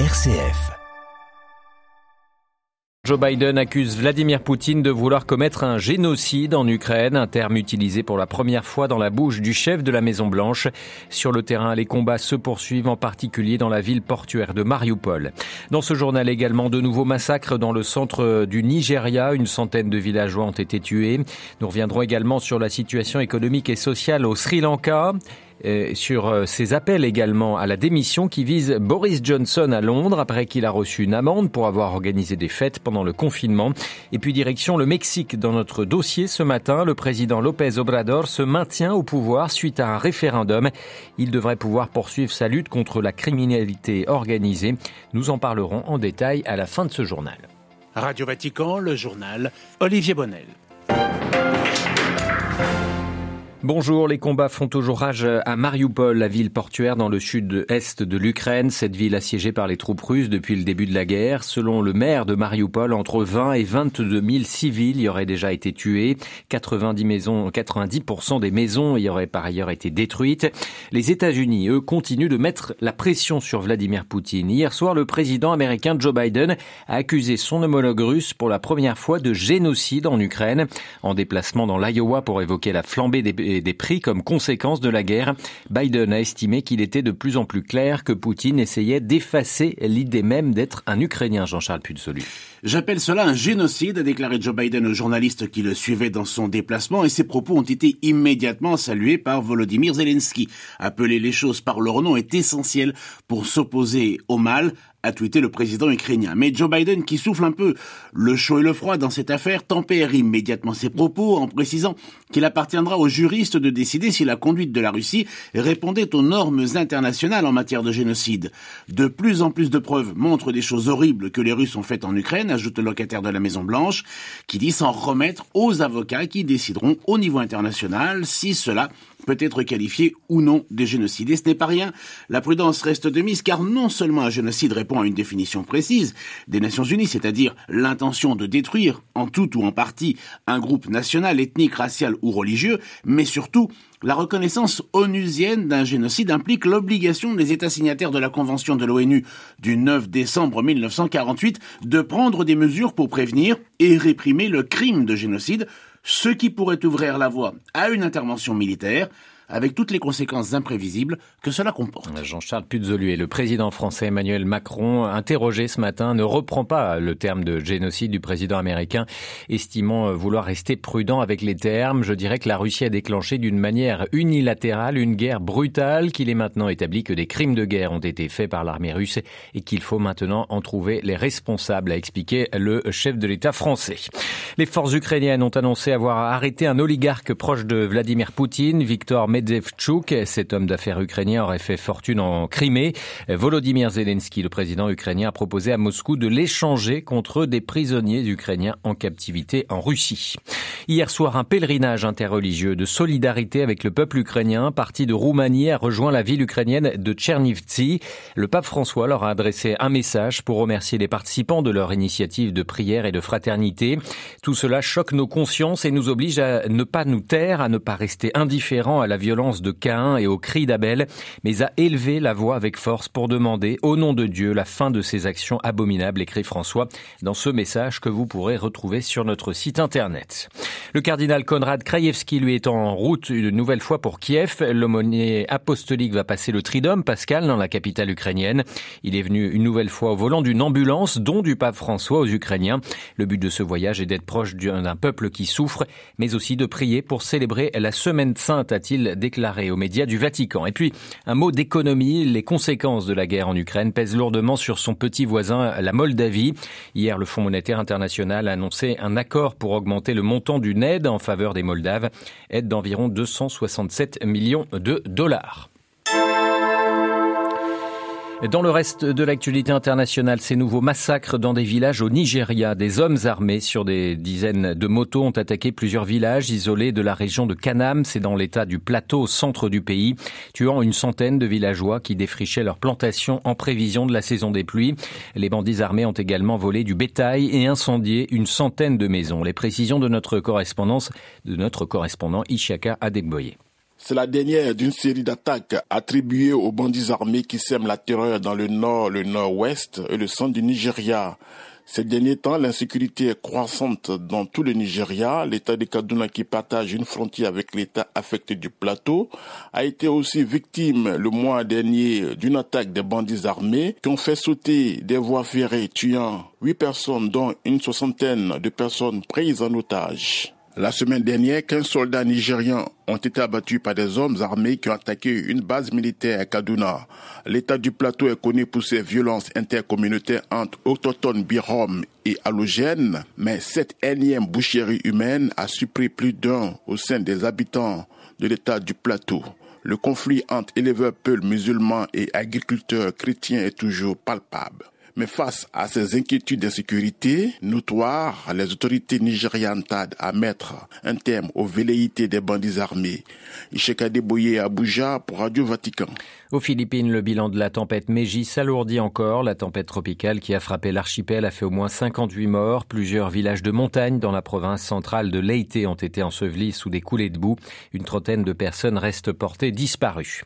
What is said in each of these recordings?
RCF. Joe Biden accuse Vladimir Poutine de vouloir commettre un génocide en Ukraine, un terme utilisé pour la première fois dans la bouche du chef de la Maison Blanche. Sur le terrain, les combats se poursuivent, en particulier dans la ville portuaire de Mariupol. Dans ce journal également, de nouveaux massacres dans le centre du Nigeria. Une centaine de villageois ont été tués. Nous reviendrons également sur la situation économique et sociale au Sri Lanka sur ses euh, appels également à la démission qui vise Boris Johnson à Londres après qu'il a reçu une amende pour avoir organisé des fêtes pendant le confinement. Et puis direction le Mexique dans notre dossier ce matin. Le président López Obrador se maintient au pouvoir suite à un référendum. Il devrait pouvoir poursuivre sa lutte contre la criminalité organisée. Nous en parlerons en détail à la fin de ce journal. Radio Vatican, le journal Olivier Bonnel. Bonjour, les combats font toujours rage à Mariupol, la ville portuaire dans le sud-est de l'Ukraine, cette ville assiégée par les troupes russes depuis le début de la guerre. Selon le maire de Mariupol, entre 20 et 22 000 civils y auraient déjà été tués. 90 maisons, 90% des maisons y auraient par ailleurs été détruites. Les États-Unis, eux, continuent de mettre la pression sur Vladimir Poutine. Hier soir, le président américain Joe Biden a accusé son homologue russe pour la première fois de génocide en Ukraine. En déplacement dans l'Iowa pour évoquer la flambée des des prix comme conséquence de la guerre. Biden a estimé qu'il était de plus en plus clair que Poutine essayait d'effacer l'idée même d'être un Ukrainien, Jean-Charles Puzolu. J'appelle cela un génocide, a déclaré Joe Biden aux journalistes qui le suivaient dans son déplacement, et ses propos ont été immédiatement salués par Volodymyr Zelensky. Appeler les choses par leur nom est essentiel pour s'opposer au mal, a tweeté le président ukrainien. Mais Joe Biden, qui souffle un peu le chaud et le froid dans cette affaire, tempère immédiatement ses propos en précisant qu'il appartiendra aux juristes de décider si la conduite de la Russie répondait aux normes internationales en matière de génocide. De plus en plus de preuves montrent des choses horribles que les Russes ont faites en Ukraine, ajoute le locataire de la Maison Blanche, qui dit s'en remettre aux avocats qui décideront au niveau international si cela peut être qualifié ou non de génocide. Et ce n'est pas rien. La prudence reste de mise car non seulement un génocide répond à une définition précise des Nations Unies, c'est-à-dire l'intention de détruire en tout ou en partie un groupe national, ethnique, racial ou religieux, mais surtout la reconnaissance onusienne d'un génocide implique l'obligation des États signataires de la Convention de l'ONU du 9 décembre 1948 de prendre des mesures pour prévenir et réprimer le crime de génocide ce qui pourrait ouvrir la voie à une intervention militaire avec toutes les conséquences imprévisibles que cela comporte. Jean-Charles et le président français Emmanuel Macron, interrogé ce matin, ne reprend pas le terme de génocide du président américain, estimant vouloir rester prudent avec les termes. Je dirais que la Russie a déclenché d'une manière unilatérale une guerre brutale, qu'il est maintenant établi que des crimes de guerre ont été faits par l'armée russe et qu'il faut maintenant en trouver les responsables, a expliqué le chef de l'État français. Les forces ukrainiennes ont annoncé avoir arrêté un oligarque proche de Vladimir Poutine, Victor Medvedchuk. Cet homme d'affaires ukrainien aurait fait fortune en Crimée. Volodymyr Zelensky, le président ukrainien, a proposé à Moscou de l'échanger contre des prisonniers ukrainiens en captivité en Russie. Hier soir, un pèlerinage interreligieux de solidarité avec le peuple ukrainien, parti de Roumanie, a rejoint la ville ukrainienne de Tchernivtsi. Le pape François leur a adressé un message pour remercier les participants de leur initiative de prière et de fraternité. Tout cela choque nos consciences et nous oblige à ne pas nous taire, à ne pas rester indifférents à la violence de Caïn et aux cris d'Abel, mais à élever la voix avec force pour demander, au nom de Dieu, la fin de ces actions abominables, écrit François dans ce message que vous pourrez retrouver sur notre site internet. Le cardinal Konrad Krajewski, lui, est en route une nouvelle fois pour Kiev. L'aumônier apostolique va passer le Tridome pascal dans la capitale ukrainienne. Il est venu une nouvelle fois au volant d'une ambulance, dont du pape François aux Ukrainiens. Le but de ce voyage est d'être proche d'un peuple qui souffre, mais aussi de prier pour célébrer la Semaine Sainte, a-t-il déclaré aux médias du Vatican. Et puis, un mot d'économie. Les conséquences de la guerre en Ukraine pèsent lourdement sur son petit voisin, la Moldavie. Hier, le Fonds monétaire international a annoncé un accord pour augmenter le montant d'une aide en faveur des Moldaves, aide d'environ 267 millions de dollars. Dans le reste de l'actualité internationale, ces nouveaux massacres dans des villages au Nigeria. Des hommes armés sur des dizaines de motos ont attaqué plusieurs villages isolés de la région de Kanam. C'est dans l'état du plateau au centre du pays, tuant une centaine de villageois qui défrichaient leurs plantations en prévision de la saison des pluies. Les bandits armés ont également volé du bétail et incendié une centaine de maisons. Les précisions de notre correspondance, de notre correspondant Ishaka Adegboye. C'est la dernière d'une série d'attaques attribuées aux bandits armés qui sèment la terreur dans le nord, le nord-ouest et le centre du Nigeria. Ces derniers temps, l'insécurité est croissante dans tout le Nigeria. L'État de Kaduna, qui partage une frontière avec l'État affecté du plateau, a été aussi victime le mois dernier d'une attaque des bandits armés qui ont fait sauter des voies ferrées, tuant huit personnes, dont une soixantaine de personnes prises en otage. La semaine dernière, 15 soldats nigérians ont été abattus par des hommes armés qui ont attaqué une base militaire à Kaduna. L'état du plateau est connu pour ses violences intercommunautaires entre autochtones birom et halogènes, mais cette énième boucherie humaine a surpris plus d'un au sein des habitants de l'état du plateau. Le conflit entre éleveurs peuls musulmans et agriculteurs chrétiens est toujours palpable. Mais face à ces inquiétudes d'insécurité notoires, les autorités nigérianes tardent à mettre un terme aux velléités des bandits armés. Isheka Deboye à Abuja pour Radio Vatican. Aux Philippines, le bilan de la tempête Meiji s'alourdit encore. La tempête tropicale qui a frappé l'archipel a fait au moins 58 morts. Plusieurs villages de montagne dans la province centrale de Leyte ont été ensevelis sous des coulées de boue. Une trentaine de personnes restent portées disparues.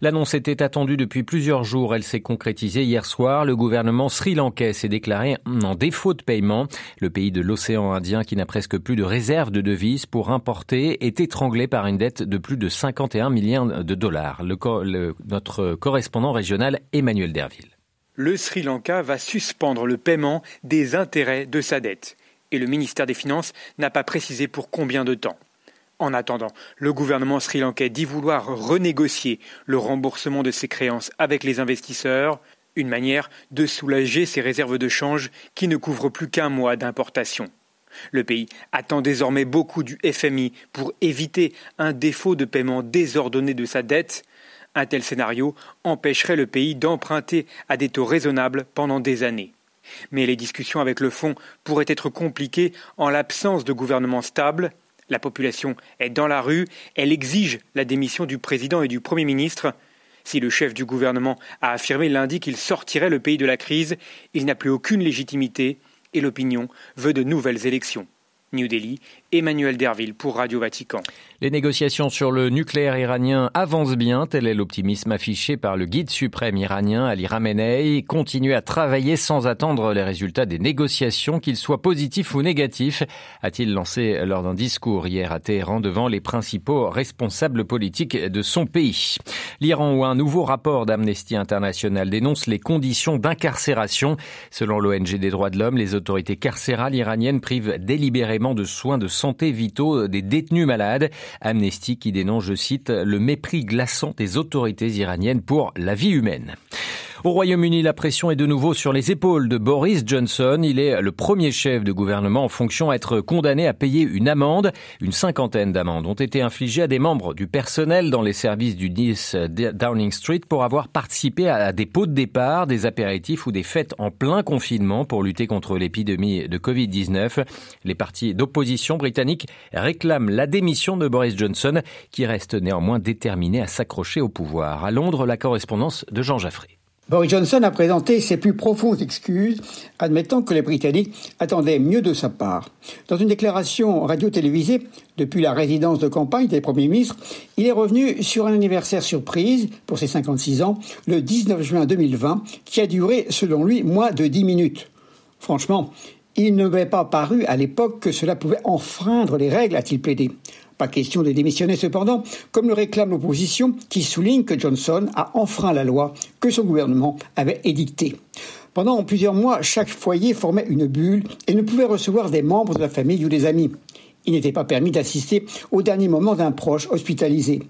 L'annonce était attendue depuis plusieurs jours. Elle s'est concrétisée hier soir. Le gouvernement sri-lankais s'est déclaré en défaut de paiement. Le pays de l'océan Indien, qui n'a presque plus de réserves de devises pour importer, est étranglé par une dette de plus de 51 millions de dollars. Notre correspondant régional Emmanuel Derville. Le Sri Lanka va suspendre le paiement des intérêts de sa dette. Et le ministère des Finances n'a pas précisé pour combien de temps. En attendant, le gouvernement sri-lankais dit vouloir renégocier le remboursement de ses créances avec les investisseurs, une manière de soulager ses réserves de change qui ne couvrent plus qu'un mois d'importation. Le pays attend désormais beaucoup du FMI pour éviter un défaut de paiement désordonné de sa dette, un tel scénario empêcherait le pays d'emprunter à des taux raisonnables pendant des années. Mais les discussions avec le fonds pourraient être compliquées en l'absence de gouvernement stable. La population est dans la rue, elle exige la démission du président et du Premier ministre. Si le chef du gouvernement a affirmé lundi qu'il sortirait le pays de la crise, il n'a plus aucune légitimité et l'opinion veut de nouvelles élections. New Delhi, Emmanuel Derville pour Radio Vatican. Les négociations sur le nucléaire iranien avancent bien, tel est l'optimisme affiché par le guide suprême iranien Ali Ramenei. Continuer à travailler sans attendre les résultats des négociations, qu'ils soient positifs ou négatifs, a-t-il lancé lors d'un discours hier à Téhéran devant les principaux responsables politiques de son pays. L'Iran où un nouveau rapport d'Amnesty International dénonce les conditions d'incarcération. Selon l'ONG des droits de l'homme, les autorités carcérales iraniennes privent délibérément de soins de santé vitaux des détenus malades. Amnesty qui dénonce, je cite, le mépris glaçant des autorités iraniennes pour la vie humaine. Au Royaume-Uni, la pression est de nouveau sur les épaules de Boris Johnson. Il est le premier chef de gouvernement en fonction à être condamné à payer une amende. Une cinquantaine d'amendes ont été infligées à des membres du personnel dans les services du 10 Downing Street pour avoir participé à des pots de départ, des apéritifs ou des fêtes en plein confinement pour lutter contre l'épidémie de Covid-19. Les partis d'opposition britanniques réclament la démission de Boris Johnson qui reste néanmoins déterminé à s'accrocher au pouvoir. À Londres, la correspondance de Jean Jaffré. Boris Johnson a présenté ses plus profondes excuses, admettant que les Britanniques attendaient mieux de sa part. Dans une déclaration radio-télévisée, depuis la résidence de campagne des premiers ministres, il est revenu sur un anniversaire surprise pour ses 56 ans, le 19 juin 2020, qui a duré, selon lui, moins de 10 minutes. Franchement, il ne m'avait pas paru à l'époque que cela pouvait enfreindre les règles, a-t-il plaidé. Pas question de démissionner cependant, comme le réclame l'opposition, qui souligne que Johnson a enfreint la loi que son gouvernement avait édictée. Pendant plusieurs mois, chaque foyer formait une bulle et ne pouvait recevoir des membres de la famille ou des amis. Il n'était pas permis d'assister au dernier moment d'un proche hospitalisé.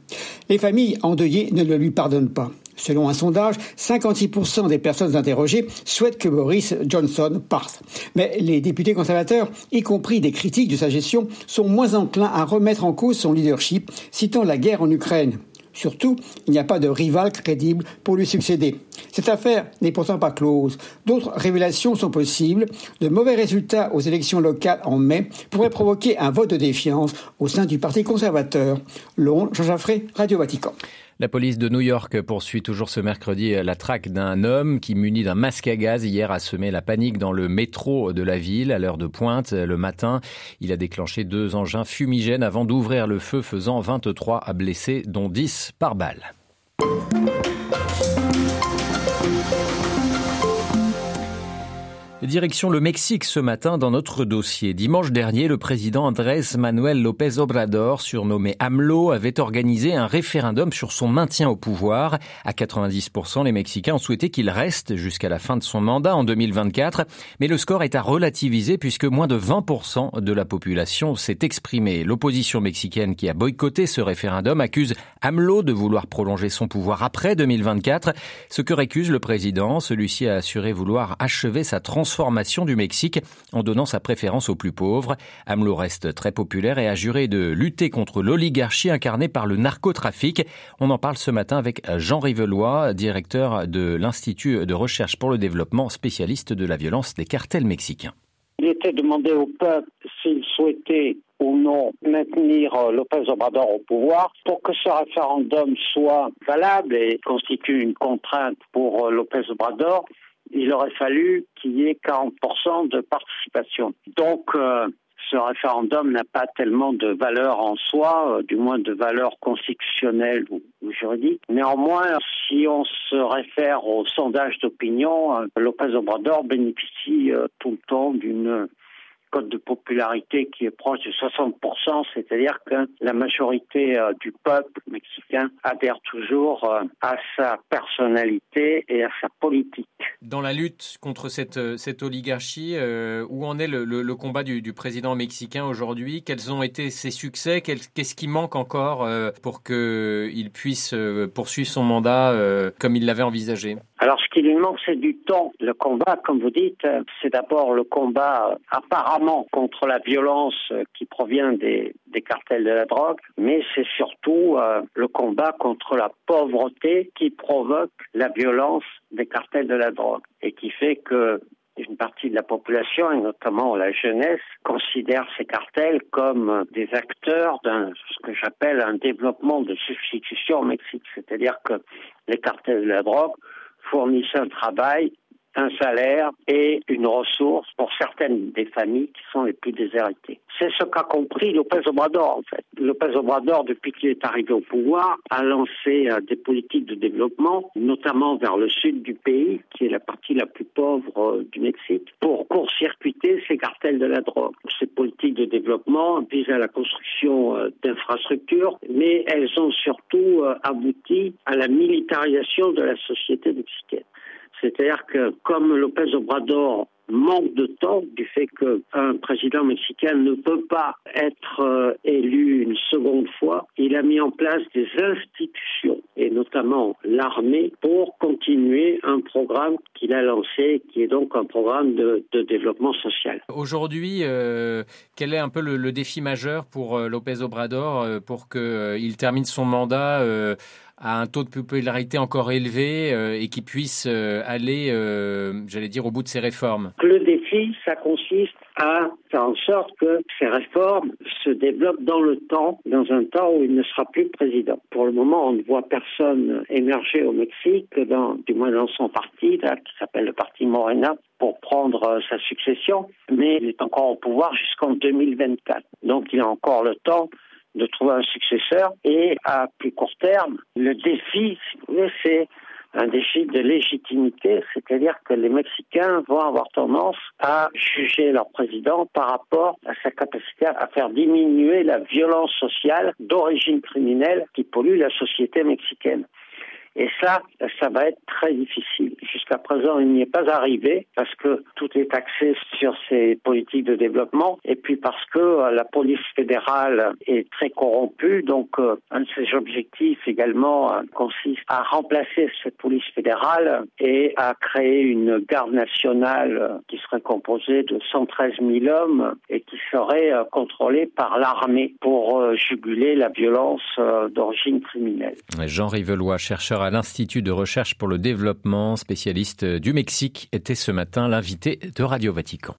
Les familles endeuillées ne le lui pardonnent pas. Selon un sondage, 56% des personnes interrogées souhaitent que Boris Johnson parte. Mais les députés conservateurs, y compris des critiques de sa gestion, sont moins enclins à remettre en cause son leadership, citant la guerre en Ukraine. Surtout, il n'y a pas de rival crédible pour lui succéder. Cette affaire n'est pourtant pas close. D'autres révélations sont possibles. De mauvais résultats aux élections locales en mai pourraient provoquer un vote de défiance au sein du Parti conservateur. Londres, Jean Jaffré, Radio Vatican. La police de New York poursuit toujours ce mercredi la traque d'un homme qui, muni d'un masque à gaz, hier a semé la panique dans le métro de la ville à l'heure de pointe le matin. Il a déclenché deux engins fumigènes avant d'ouvrir le feu, faisant 23 à blessés, dont 10 par balle. Direction le Mexique ce matin dans notre dossier. Dimanche dernier, le président Andrés Manuel López Obrador, surnommé AMLO, avait organisé un référendum sur son maintien au pouvoir. À 90%, les Mexicains ont souhaité qu'il reste jusqu'à la fin de son mandat en 2024. Mais le score est à relativiser puisque moins de 20% de la population s'est exprimée. L'opposition mexicaine qui a boycotté ce référendum accuse AMLO de vouloir prolonger son pouvoir après 2024. Ce que récuse le président, celui-ci a assuré vouloir achever sa transformation transformation du Mexique en donnant sa préférence aux plus pauvres. AMLO reste très populaire et a juré de lutter contre l'oligarchie incarnée par le narcotrafic. On en parle ce matin avec Jean Rivelois, directeur de l'Institut de recherche pour le développement, spécialiste de la violence des cartels mexicains. Il était demandé au peuple s'il souhaitait ou non maintenir euh, Lopez Obrador au pouvoir. Pour que ce référendum soit valable et constitue une contrainte pour euh, Lopez Obrador, il aurait fallu qu'il y ait 40% de participation. Donc, euh, ce référendum n'a pas tellement de valeur en soi, euh, du moins de valeur constitutionnelle ou, juridique. Néanmoins, si on se réfère au sondage d'opinion, euh, Lopez Obrador bénéficie tout le temps d'une code de popularité qui est proche de 60%, c'est-à-dire que la majorité euh, du peuple adhère toujours euh, à sa personnalité et à sa politique. Dans la lutte contre cette, euh, cette oligarchie, où en est le, le, combat du, du, président mexicain aujourd'hui? Quels ont été ses succès? Qu'est-ce qui manque encore pour qu'il puisse poursuivre son mandat comme il l'avait envisagé? Alors, ce qui lui manque, c'est du temps. Le combat, comme vous dites, c'est d'abord le combat apparemment contre la violence qui provient des, cartels de la drogue, mais c'est surtout euh, le combat contre la pauvreté qui provoque la violence des cartels de la drogue et qui fait que une partie de la population, et notamment la jeunesse, considère ces cartels comme des acteurs d'un ce que j'appelle un développement de substitution au Mexique. C'est-à-dire que les cartels de la drogue fournissent un travail un salaire et une ressource pour certaines des familles qui sont les plus déshéritées. C'est ce qu'a compris Lopez Obrador, en fait. Lopez Obrador, depuis qu'il est arrivé au pouvoir, a lancé euh, des politiques de développement, notamment vers le sud du pays, qui est la partie la plus pauvre euh, du Mexique, pour court-circuiter ces cartels de la drogue. Ces politiques de développement visent à la construction euh, d'infrastructures, mais elles ont surtout abouti à la militarisation de la société mexicaine. C'est-à-dire que comme Lopez Obrador manque de temps du fait qu'un président mexicain ne peut pas être euh, élu une seconde fois, il a mis en place des institutions et notamment l'armée pour continuer un programme qu'il a lancé qui est donc un programme de, développement social. Aujourd'hui, euh, quel est un peu le, défi majeur pour euh, Lopez Obrador pour qu'il termine son mandat à un taux de popularité encore élevé euh, et qui puisse euh, aller, euh, j'allais dire, au bout de ses réformes Le défi, ça consiste à faire en sorte que ces réformes se développent dans le temps, dans un temps où il ne sera plus président. Pour le moment, on ne voit personne émerger au Mexique, dans, du moins dans son parti, là, qui s'appelle le parti Morena, pour prendre sa succession, mais il est encore au pouvoir jusqu'en 2024. Donc il a encore le temps de trouver un successeur. Et à plus court terme, le défi, c'est un défi de légitimité, c'est-à-dire que les Mexicains vont avoir tendance à juger leur président par rapport à sa capacité à faire diminuer la violence sociale d'origine criminelle qui pollue la société mexicaine. Et ça, ça va être très difficile. Jusqu'à présent, il n'y est pas arrivé parce que tout est axé sur ces politiques de développement et puis parce que euh, la police fédérale est très corrompue. Donc, euh, un de ses objectifs également euh, consiste à remplacer cette police fédérale et à créer une garde nationale qui serait composée de 113 000 hommes et qui serait contrôlée par l'armée pour juguler la violence d'origine criminelle. Jean Rivelois, chercheur à l'Institut de recherche pour le développement, spécialiste du Mexique, était ce matin l'invité de Radio Vatican.